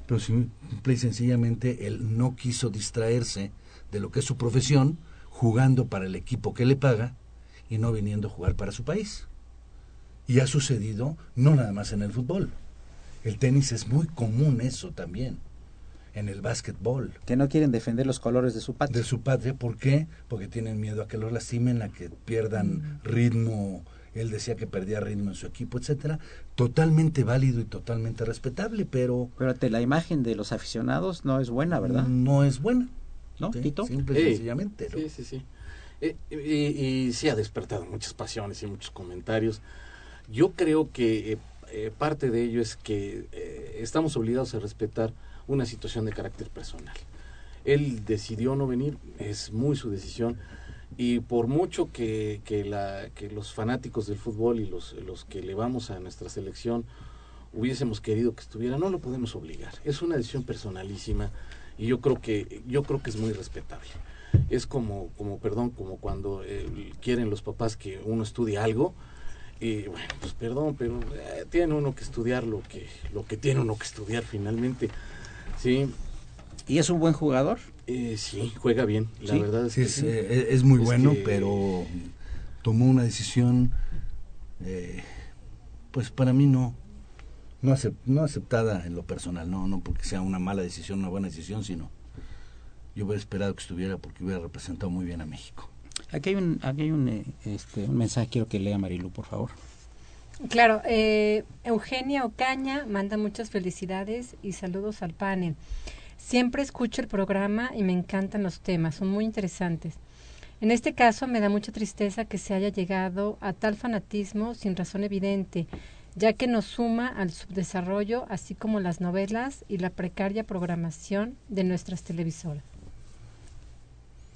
pero simple y sencillamente él no quiso distraerse de lo que es su profesión, jugando para el equipo que le paga, y no viniendo a jugar para su país. Y ha sucedido no nada más en el fútbol. El tenis es muy común eso también. En el básquetbol. Que no quieren defender los colores de su patria. De su patria, ¿por qué? Porque tienen miedo a que los lastimen, a que pierdan mm. ritmo. Él decía que perdía ritmo en su equipo, etcétera. Totalmente válido y totalmente respetable, pero. Pero la imagen de los aficionados no es buena, ¿verdad? No es buena. ¿No, Tito? Simple y sencillamente. Sí, sí, sí. Eh, y, sí ha despertado muchas pasiones y muchos comentarios. Yo creo que eh, eh, parte de ello es que estamos obligados a respetar una situación de carácter personal. Él decidió no venir, es muy su decisión, y por mucho que, que, la, que los fanáticos del fútbol y los, los que le vamos a nuestra selección hubiésemos querido que estuviera, no lo podemos obligar. Es una decisión personalísima y yo creo que, yo creo que es muy respetable es como, como perdón, como cuando eh, quieren los papás que uno estudie algo. Y bueno, pues perdón, pero eh, tiene uno que estudiar lo que, lo que tiene uno que estudiar finalmente. Sí. ¿Y es un buen jugador? Eh, sí, juega bien, la verdad es es, es, muy bueno, pero tomó una decisión, pues para mí no, no, no aceptada en lo personal, no, no porque sea una mala decisión, una buena decisión, sino yo hubiera esperado que estuviera porque hubiera representado muy bien a México. Aquí hay un, aquí hay un, eh, este, un mensaje, quiero que lea Marilu, por favor. Claro, eh, Eugenia Ocaña manda muchas felicidades y saludos al panel. Siempre escucho el programa y me encantan los temas, son muy interesantes. En este caso me da mucha tristeza que se haya llegado a tal fanatismo sin razón evidente, ya que nos suma al subdesarrollo, así como las novelas y la precaria programación de nuestras televisoras.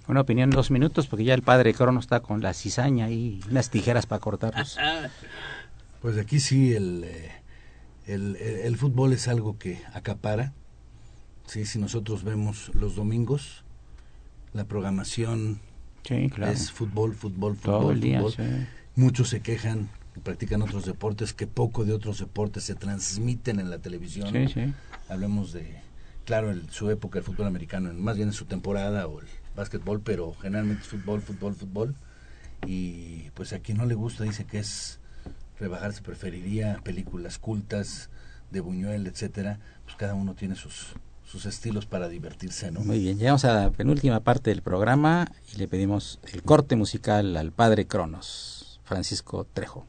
Una opinión en dos minutos, porque ya el padre Crono está con la cizaña y unas tijeras para cortarlos. *laughs* Pues aquí sí, el, eh, el, el, fútbol es algo que acapara. ¿sí? Si nosotros vemos los domingos, la programación es fútbol, fútbol, fútbol. fútbol. Muchos se quejan, que practican otros deportes, que poco de otros deportes se transmiten en la televisión. Hablemos de, claro, en su época el fútbol americano, más bien en su temporada o el básquetbol, pero generalmente fútbol, fútbol, fútbol. Y pues a quien no le gusta dice que es rebajarse, preferiría películas cultas de Buñuel, etcétera. Pues cada uno tiene sus, sus estilos para divertirse, ¿no? Muy bien, llegamos a la penúltima parte del programa y le pedimos el corte musical al padre Cronos, Francisco Trejo.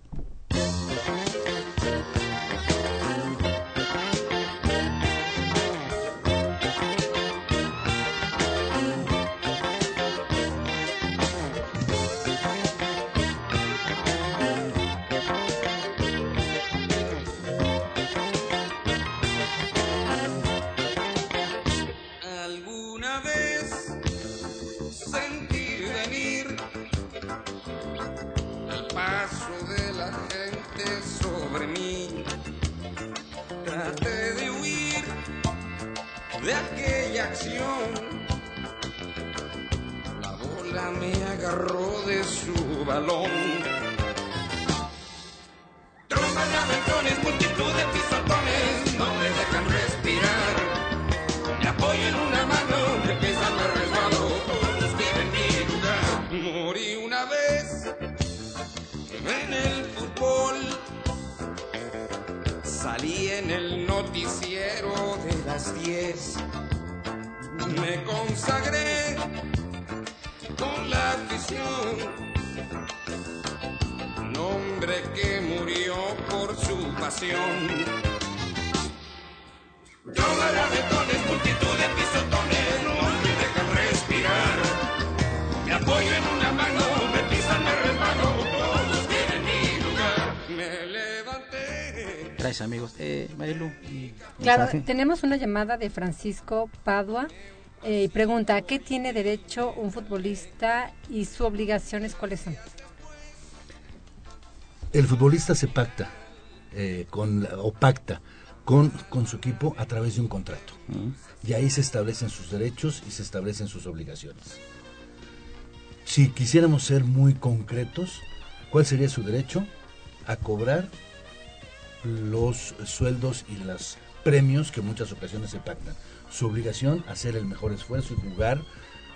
de aquella acción. La bola me agarró de su balón. Trozas de multitud de pisotones, no me dejan respirar. Me consagré con la afición. Un hombre que murió por su pasión. Toma de avetones, multitud de pisotones, no me dejan respirar. Me apoyo en una mano, me pisan, me resbalo, todos tienen mi lugar. Me levanté. Gracias, amigos. Eh, Marilu. Claro, tenemos una llamada de Francisco Padua eh, y pregunta, ¿a qué tiene derecho un futbolista y sus obligaciones cuáles son? El futbolista se pacta eh, con o pacta con, con su equipo a través de un contrato. Y ahí se establecen sus derechos y se establecen sus obligaciones. Si quisiéramos ser muy concretos, ¿cuál sería su derecho? A cobrar los sueldos y los premios que en muchas ocasiones se pactan. Su obligación, hacer el mejor esfuerzo y jugar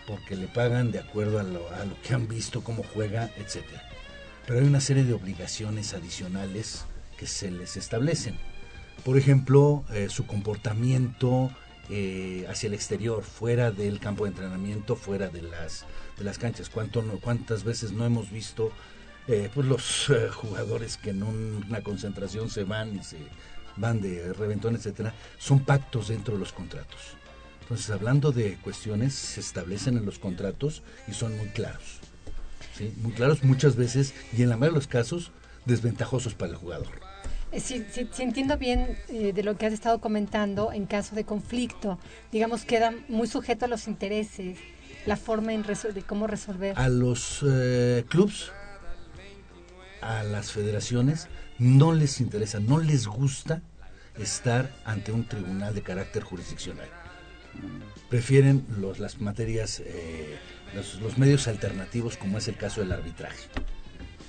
porque le pagan de acuerdo a lo, a lo que han visto, cómo juega, etcétera. Pero hay una serie de obligaciones adicionales que se les establecen. Por ejemplo, eh, su comportamiento eh, hacia el exterior, fuera del campo de entrenamiento, fuera de las, de las canchas. ¿Cuánto no- ¿Cuántas veces no hemos visto eh, pues los eh, jugadores que en un- una concentración se van y se van de reventón, etcétera? Son pactos dentro de los contratos. Entonces, hablando de cuestiones, se establecen en los contratos y son muy claros. ¿sí? Muy claros muchas veces y en la mayoría de los casos desventajosos para el jugador. Eh, Si, si- si entiendo bien eh, de lo que has estado comentando, en caso de conflicto, digamos, queda muy sujeto a los intereses, la forma en de cómo resolver. A los eh, clubs, a las federaciones, no les interesa, no les gusta estar ante un tribunal de carácter jurisdiccional. Prefieren las materias, eh, los, los medios alternativos como es el caso del arbitraje.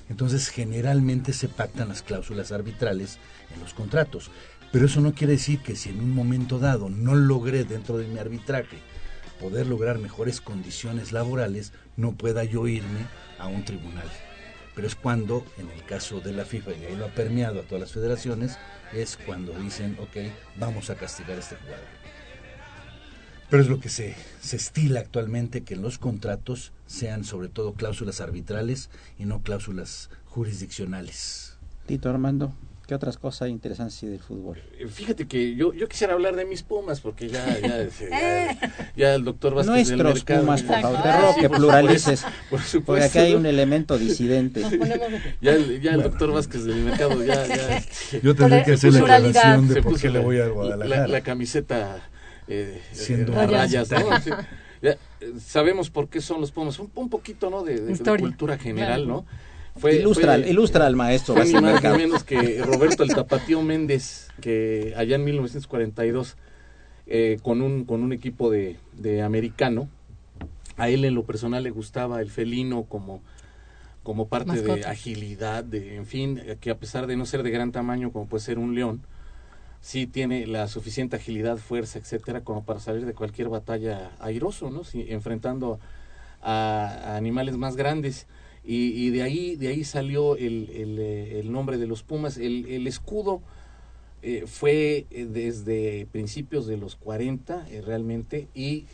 Entonces generalmente se pactan las cláusulas arbitrales en los contratos. Pero eso no quiere decir que si en un momento dado no logré dentro de mi arbitraje poder lograr mejores condiciones laborales, no pueda yo irme a un tribunal. Pero es cuando, en el caso de la FIFA, y ahí lo ha permeado a todas las federaciones, es cuando dicen, ok, vamos a castigar a este jugador. Pero es lo que se, se estila actualmente, que en los contratos sean sobre todo cláusulas arbitrales y no cláusulas jurisdiccionales. Tito Armando, ¿qué otras cosas hay interesantes sí, del fútbol? Eh, Fíjate que yo, yo quisiera hablar de mis Pumas, porque ya, ya, *laughs* ya, ya el doctor Vázquez del Nuestros Mercado- Pumas, por favor, te que pluralices, por supuesto, porque aquí hay un elemento disidente. Ya el, ya el doctor Vázquez del Mercado ya... ya *laughs* Yo tendré que hacer la aclaración de por qué le la- voy a la- Guadalajara. La, camiseta eh, Siendo eh, rayas, rayas. ¿no? Sí. Ya, eh, sabemos por qué son los Pumas. Un, un poquito, ¿no? De, de- cultura general, Claro. ¿no? Ilustra, ilustra al maestro fue ni más ni Mercado. menos que Roberto el Tapatío Méndez, que allá en 1942, eh, con, un, con un equipo de, de americano, a él en lo personal le gustaba el felino como, como parte de agilidad, de, en fin, que a pesar de no ser de gran tamaño como puede ser un león, sí tiene la suficiente agilidad, fuerza, etcétera, como para salir de cualquier batalla airoso, ¿no? Sí, enfrentando a, a animales más grandes. Y, de ahí de ahí salió el, el, eh, nombre de los Pumas. El, escudo eh, fue eh, desde principios de los 40 eh, realmente y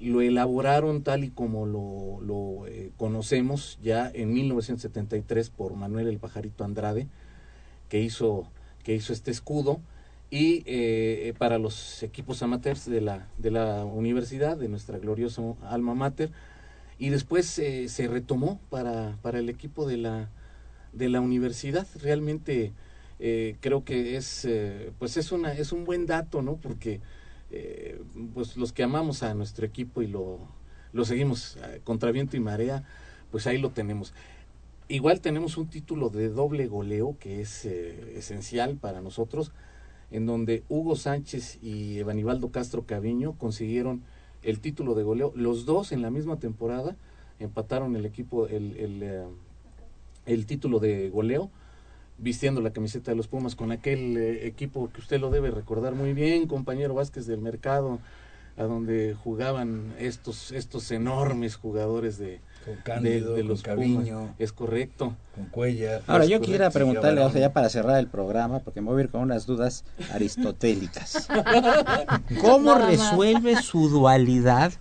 lo elaboraron tal y como lo, lo conocemos ya en 1973 por Manuel el Pajarito Andrade, que hizo, que hizo este escudo. Y para los equipos amateurs de la, de la universidad, de nuestra gloriosa alma mater, y después eh, se retomó para, para el equipo de la, de la universidad. Realmente eh, creo que es, eh, pues es, una, es un buen dato, ¿no? Porque eh, pues los que amamos a nuestro equipo y lo, lo seguimos contra viento y marea, pues ahí lo tenemos. Igual tenemos un título de doble goleo que es esencial para nosotros, en donde Hugo Sánchez y Evanibaldo Castro Caviño consiguieron el título de goleo. Los dos en la misma temporada empataron el equipo, el, el, eh, título de goleo, vistiendo la camiseta de los Pumas con aquel eh, equipo que usted lo debe recordar muy bien, compañero Vázquez del Mercado, a donde jugaban estos, estos enormes jugadores de, Con Cándido, de, de con los Caviño. Pumas. Es correcto. con Cuella. Ahora, yo quisiera preguntarle, o sea, ya para cerrar el programa, porque me voy a ir con unas dudas *laughs* aristotélicas. *laughs* ¿Cómo resuelve su dualidad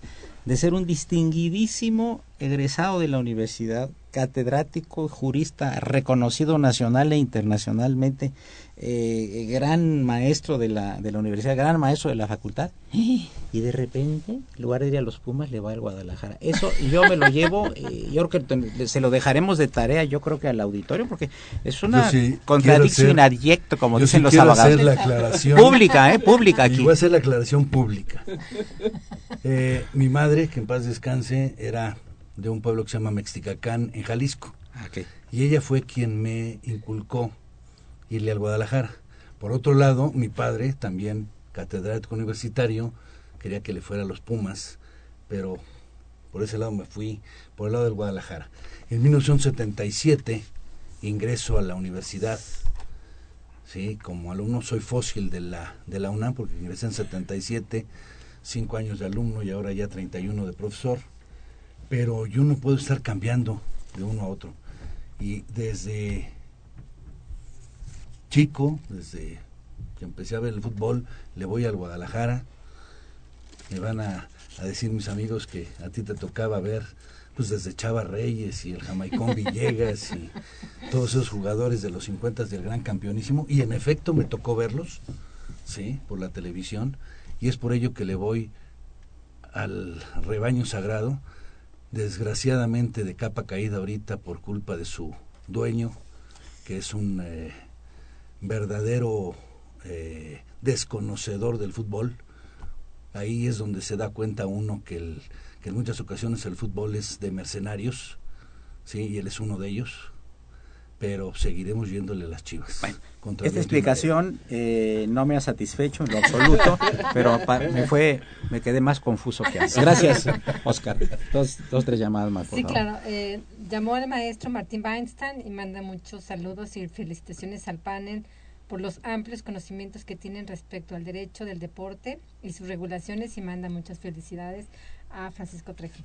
de ser un distinguidísimo egresado de la universidad, catedrático, jurista, reconocido nacional e internacionalmente, eh, gran maestro de la, de la universidad, gran maestro de la facultad, y de repente, en lugar de ir a los Pumas, le va al Guadalajara? Eso yo me lo llevo, *laughs* eh, yo creo que se lo dejaremos de tarea, yo creo que al auditorio, porque es una sí contradicción adyecto, como dicen sí los abogados. hacer la aclaración. Pública, ¿eh? Pública Y aquí. voy a hacer la aclaración pública. *laughs* Eh, mi madre, que en paz descanse, era de un pueblo que se llama Mexticacán, en Jalisco. Ok. Y ella fue quien me inculcó irle al Guadalajara. Por otro lado, mi padre, también catedrático universitario, quería que le fuera a los Pumas, pero por ese lado me fui, por el lado del Guadalajara. En 1977 ingreso a la universidad, sí, como alumno soy fósil de la, de la UNAM, porque ingresé en 77, cinco años de alumno y ahora ya 31 de profesor, pero yo no puedo estar cambiando de uno a otro. Y desde chico, desde que empecé a ver el fútbol, le voy al Guadalajara. Me van a, a decir mis amigos que a ti te tocaba ver pues desde Chava Reyes y el Jamaicón *laughs* Villegas y todos esos jugadores de los 50 del gran campeonísimo y en efecto me tocó verlos, sí, por la televisión y es por ello que le voy al rebaño sagrado, desgraciadamente de capa caída ahorita por culpa de su dueño, que es un eh, verdadero eh, desconocedor del fútbol. Ahí es donde se da cuenta uno que, que en muchas ocasiones el fútbol es de mercenarios, sí, y él es uno de ellos. Pero seguiremos yéndole a las chivas. contra Esta explicación eh, no me ha satisfecho en lo absoluto, *laughs* pero pa- me fue, me quedé más confuso que antes. Gracias, Oscar. Dos, dos tres llamadas más, por Sí, favor. claro. eh, llamó el maestro Martín Weinstein y manda muchos saludos y felicitaciones al panel por los amplios conocimientos que tienen respecto al derecho del deporte y sus regulaciones y manda muchas felicidades a Francisco Trejo.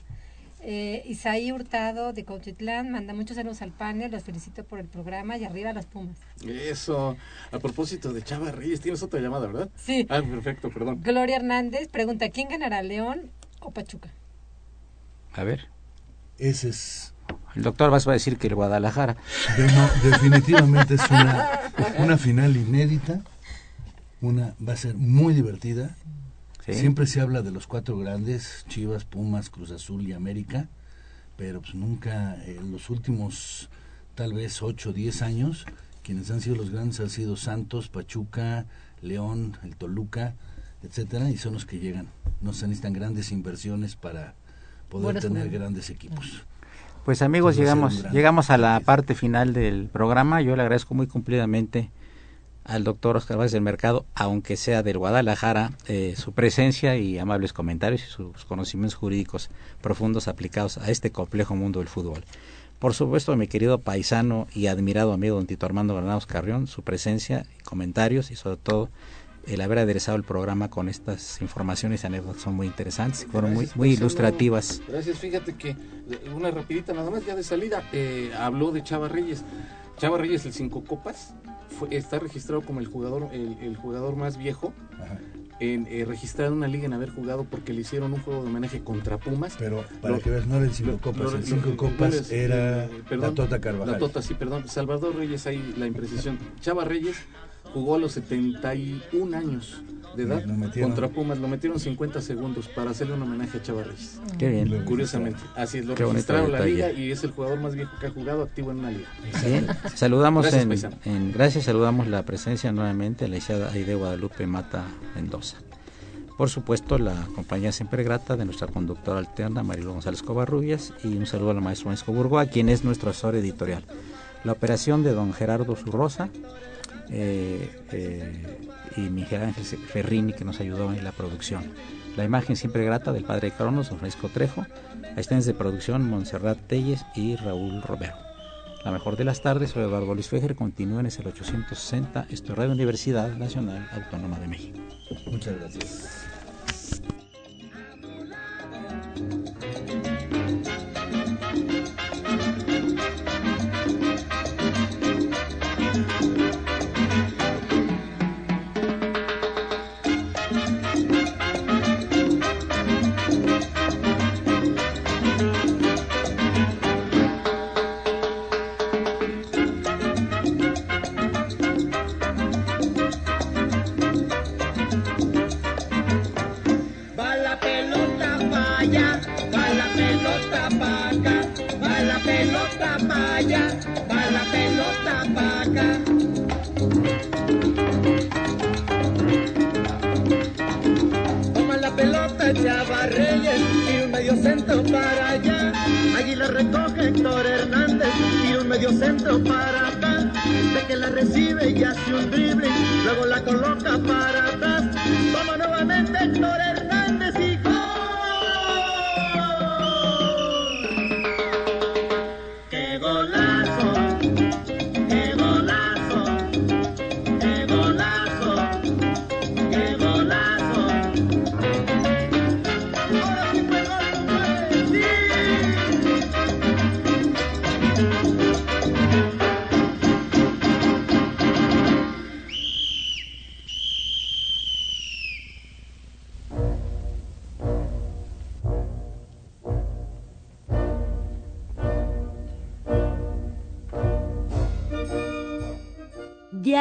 Eh, Isaí Hurtado de Cautitlán manda muchos saludos al panel, los felicito por el programa y arriba las Pumas. Eso. A propósito de Chava Reyes, tienes otra llamada, ¿verdad? Sí. Ah, perfecto, perdón. Gloria Hernández pregunta, ¿quién ganará, León o Pachuca? A ver, Ese es el doctor vas a decir que el Guadalajara. No, definitivamente es una, una final inédita. Una va a ser muy divertida. ¿Sí? Siempre se habla de los cuatro grandes, Chivas, Pumas, Cruz Azul y América, pero pues nunca en los últimos tal vez 8 o 10 años, quienes han sido los grandes han sido Santos, Pachuca, León, el Toluca, etcétera, y son los que llegan. No se necesitan grandes inversiones para poder tener grandes equipos. Pues amigos, Entonces llegamos, llegamos a la parte final del programa. Yo le agradezco muy cumplidamente al doctor Oscar Vázquez del Mercado, aunque sea del Guadalajara, eh, su presencia y amables comentarios y sus conocimientos jurídicos profundos aplicados a este complejo mundo del fútbol. Por supuesto, mi querido paisano y admirado amigo don Tito Armando Granados Carrión, su presencia, comentarios y sobre todo el haber aderezado el programa con estas informaciones y anécdotas son muy interesantes, fueron muy, Gracias, muy Marcelo. ilustrativas. Gracias, fíjate que eh, una rapidita nada más ya de salida, eh, habló de Chava Reyes. Chava Reyes, el cinco copas, fue, está registrado como el jugador, el, el jugador más viejo Ajá. en eh, registrado en una liga en haber jugado porque le hicieron un juego de homenaje contra Pumas. Pero para Lo- que veas, no era el cinco lo- copas, lo- el lo- cinco copas era eh, perdón, la Tota Carvajal. La Tota, sí, perdón. Salvador Reyes, ahí la imprecisión. Chava Reyes jugó a los 71 años de edad contra Pumas. Lo metieron 50 segundos para hacerle un homenaje a Chava Reyes. Qué bien. Curiosamente. Así es, lo Qué registraron la liga y es el jugador más viejo que ha jugado activo en una liga. Bien, saludamos Gracias, en, gracias, saludamos la presencia nuevamente de la licenciada Aide Guadalupe Mata Mendoza. Por supuesto, la compañía siempre grata de nuestra conductora alterna, Marilu González Covarrubias, y un saludo al maestro Francisco Burgoa, quien es nuestro asesor editorial. La operación de don Gerardo Zurrosa eh, eh, y Miguel Ángel Ferrini, que nos ayudó en la producción. La imagen siempre grata del padre Cronos, don Francisco Trejo, asistentes de producción Montserrat Telles y Raúl Romero. La mejor de las tardes, soy Eduardo Luis Fejer, continúen en el 860, esto es Radio Universidad Nacional Autónoma de México. Muchas gracias. Reyes y un medio centro para allá. Allí la recoge Héctor Hernández y un medio centro para acá. De que la recibe y hace un drible, luego la coloca para